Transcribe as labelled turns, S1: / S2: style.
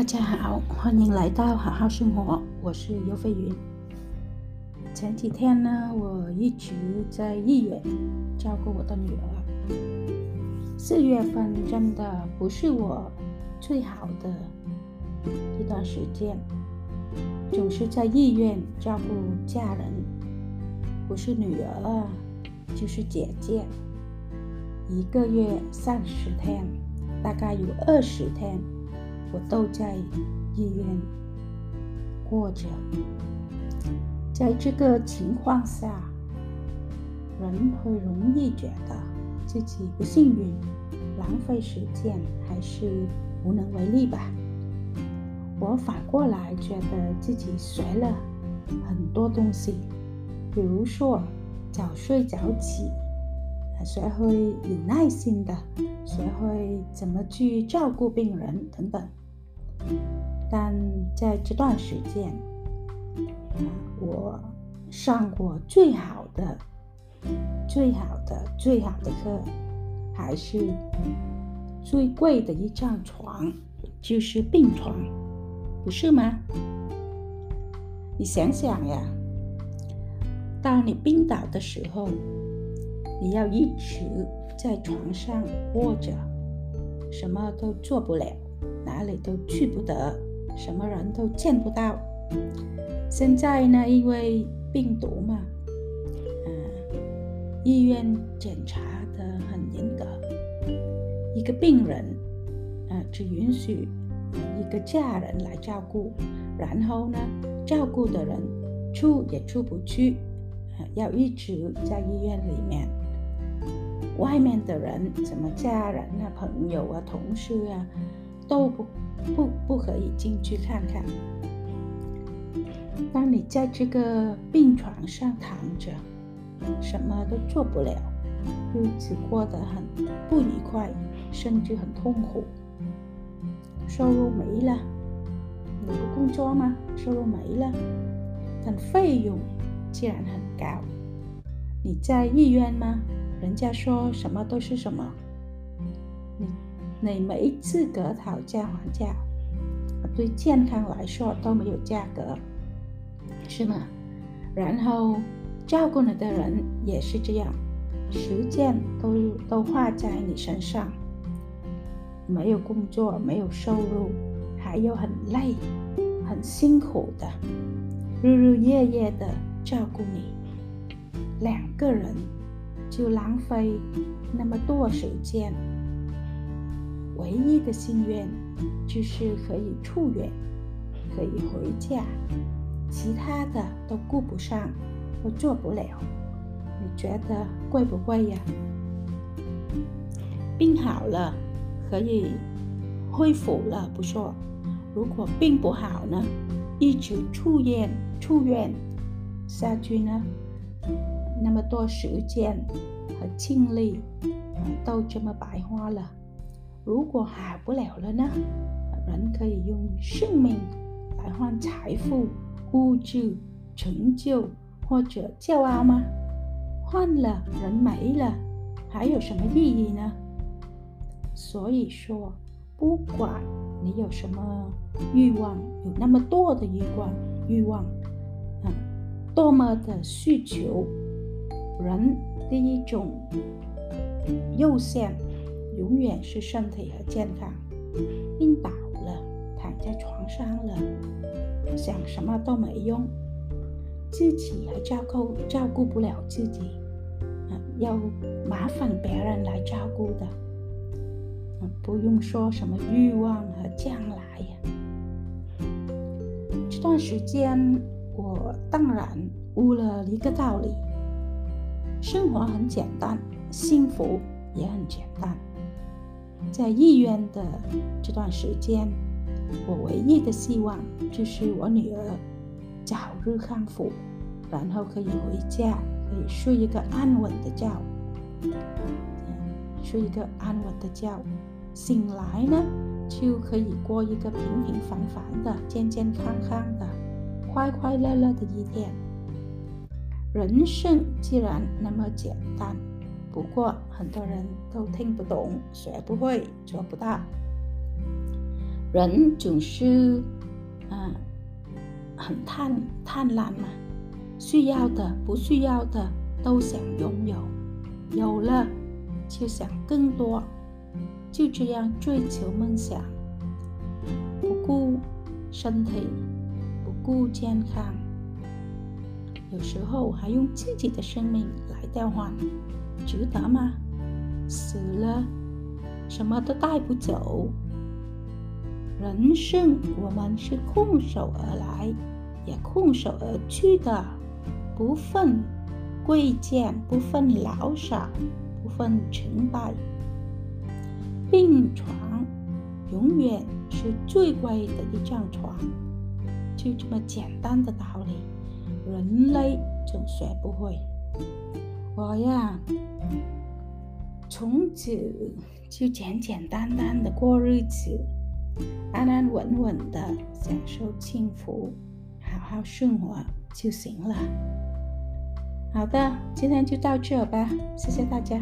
S1: 大家好，欢迎来到好好生活，我是尤飞云。前几天呢，我一直在医院照顾我的女儿。四月份真的不是我最好的一段时间，总是在医院照顾家人，不是女儿啊，就是姐姐。一个月三十天，大概有二十天。我都在医院过着，在这个情况下，人会容易觉得自己不幸运、浪费时间，还是无能为力吧。我反过来觉得自己学了很多东西，比如说早睡早起，学会有耐心的，学会怎么去照顾病人等等。但在这段时间，我上过最好的、最好的、最好的课，还是最贵的一张床，就是病床，不是吗？你想想呀，当你病倒的时候，你要一直在床上卧着，什么都做不了。哪里都去不得，什么人都见不到。现在呢，因为病毒嘛，嗯，医院检查的很严格，一个病人，呃，只允许一个家人来照顾，然后呢，照顾的人出也出不去，要一直在医院里面。外面的人，什么家人啊、朋友啊、同事啊。都不不不可以进去看看。当你在这个病床上躺着，什么都做不了，日子过得很不愉快，甚至很痛苦。收入没了，你不工作吗？收入没了，但费用竟然很高。你在医院吗？人家说什么都是什么。你。你没资格讨价还价，对健康来说都没有价格，是吗？然后照顾你的人也是这样，时间都都花在你身上，没有工作，没有收入，还有很累、很辛苦的，日日夜夜的照顾你，两个人就浪费那么多时间。唯一的心愿就是可以出院，可以回家，其他的都顾不上，都做不了。你觉得贵不贵呀？病好了可以恢复了不说，如果病不好呢，一直出院出院下去呢，那么多时间和精力都这么白花了。如果好不了了呢？人可以用生命来换财富、物质、成就或者骄傲吗？换了人没了，还有什么意义呢？所以说，不管你有什么欲望，有那么多的欲望，欲望，嗯，多么的需求，人的一种优先。永远是身体和健康，病倒了，躺在床上了，想什么都没用，自己还照顾照顾不了自己，啊，要麻烦别人来照顾的，不用说什么欲望和将来呀。这段时间，我当然悟了一个道理：生活很简单，幸福也很简单。在医院的这段时间，我唯一的希望就是我女儿早日康复，然后可以回家，可以睡一个安稳的觉，睡一个安稳的觉，醒来呢就可以过一个平平凡凡的、健健康康的、快快乐乐的一天。人生既然那么简单。不过很多人都听不懂，学不会，做不到。人总是，嗯，很贪贪婪嘛，需要的、不需要的都想拥有，有了就想更多，就这样追求梦想，不顾身体，不顾健康，有时候还用自己的生命来交换，值得吗？死了，什么都带不走。人生，我们是空手而来，也空手而去的，不分贵贱，不分老少，不分成败。病床永远是最贵的一张床，就这么简单的道理，人类总学不会。我呀，从此就简简单单的过日子。安安稳稳的享受幸福，好好生活就行了。好的，今天就到这吧，谢谢大家。